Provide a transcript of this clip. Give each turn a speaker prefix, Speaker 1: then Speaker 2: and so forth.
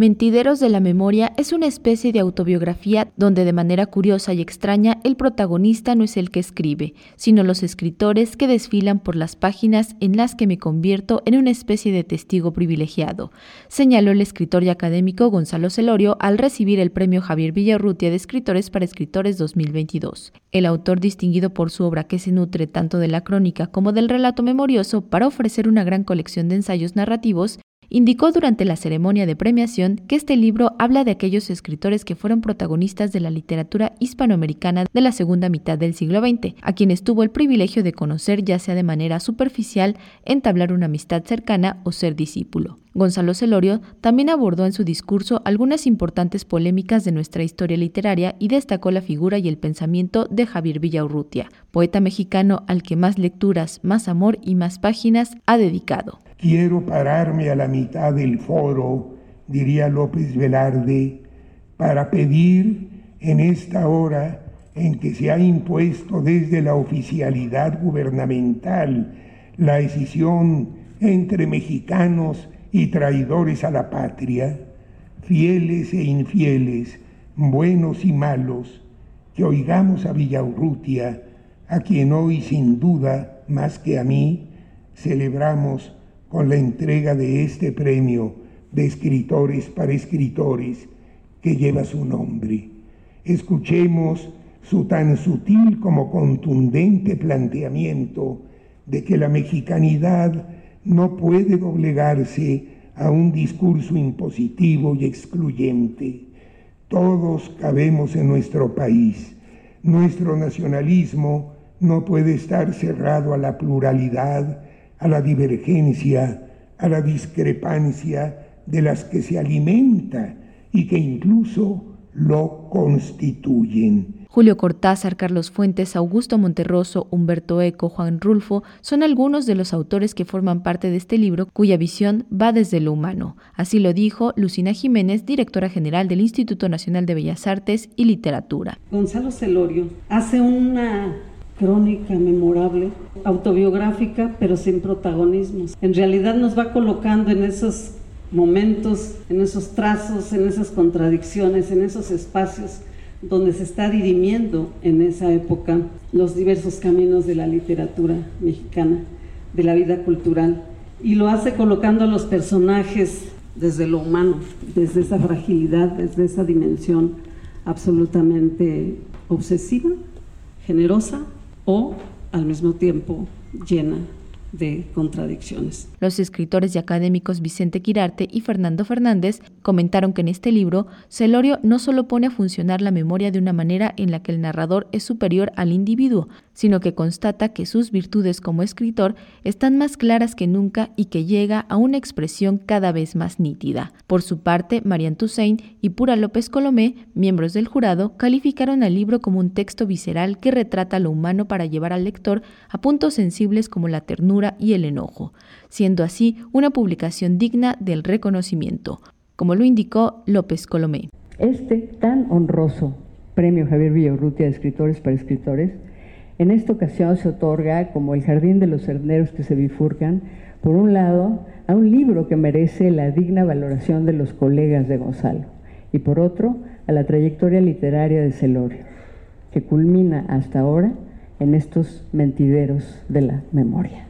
Speaker 1: Mentideros de la Memoria es una especie de autobiografía donde de manera curiosa y extraña el protagonista no es el que escribe, sino los escritores que desfilan por las páginas en las que me convierto en una especie de testigo privilegiado, señaló el escritor y académico Gonzalo Celorio al recibir el premio Javier Villarrutia de Escritores para Escritores 2022. El autor distinguido por su obra que se nutre tanto de la crónica como del relato memorioso para ofrecer una gran colección de ensayos narrativos, indicó durante la ceremonia de premiación que este libro habla de aquellos escritores que fueron protagonistas de la literatura hispanoamericana de la segunda mitad del siglo XX, a quienes tuvo el privilegio de conocer ya sea de manera superficial, entablar una amistad cercana o ser discípulo. Gonzalo Celorio también abordó en su discurso algunas importantes polémicas de nuestra historia literaria y destacó la figura y el pensamiento de Javier Villaurrutia, poeta mexicano al que más lecturas, más amor y más páginas ha dedicado.
Speaker 2: Quiero pararme a la mitad del foro, diría López Velarde, para pedir en esta hora en que se ha impuesto desde la oficialidad gubernamental la decisión entre mexicanos y traidores a la patria, fieles e infieles, buenos y malos, que oigamos a Villaurrutia, a quien hoy sin duda, más que a mí, celebramos con la entrega de este premio de escritores para escritores que lleva su nombre. Escuchemos su tan sutil como contundente planteamiento de que la mexicanidad no puede doblegarse a un discurso impositivo y excluyente. Todos cabemos en nuestro país. Nuestro nacionalismo no puede estar cerrado a la pluralidad, a la divergencia, a la discrepancia de las que se alimenta y que incluso lo constituyen.
Speaker 1: Julio Cortázar, Carlos Fuentes, Augusto Monterroso, Humberto Eco, Juan Rulfo son algunos de los autores que forman parte de este libro cuya visión va desde lo humano. Así lo dijo Lucina Jiménez, directora general del Instituto Nacional de Bellas Artes y Literatura.
Speaker 3: Gonzalo Celorio hace una crónica memorable, autobiográfica, pero sin protagonismos. En realidad nos va colocando en esos momentos, en esos trazos, en esas contradicciones, en esos espacios donde se está dirimiendo en esa época los diversos caminos de la literatura mexicana, de la vida cultural, y lo hace colocando a los personajes desde lo humano, desde esa fragilidad, desde esa dimensión absolutamente obsesiva, generosa, o al mismo tiempo llena de contradicciones.
Speaker 1: Los escritores y académicos Vicente Quirarte y Fernando Fernández comentaron que en este libro Celorio no solo pone a funcionar la memoria de una manera en la que el narrador es superior al individuo, sino que constata que sus virtudes como escritor están más claras que nunca y que llega a una expresión cada vez más nítida. Por su parte, Marian Toussaint y Pura López Colomé, miembros del jurado, calificaron al libro como un texto visceral que retrata lo humano para llevar al lector a puntos sensibles como la ternura y el enojo, siendo así una publicación digna del reconocimiento, como lo indicó López Colomé.
Speaker 4: Este tan honroso premio Javier Villaurrutia de Escritores para Escritores, en esta ocasión se otorga como el jardín de los herneros que se bifurcan, por un lado, a un libro que merece la digna valoración de los colegas de Gonzalo, y por otro, a la trayectoria literaria de Celorio, que culmina hasta ahora en estos mentideros de la memoria.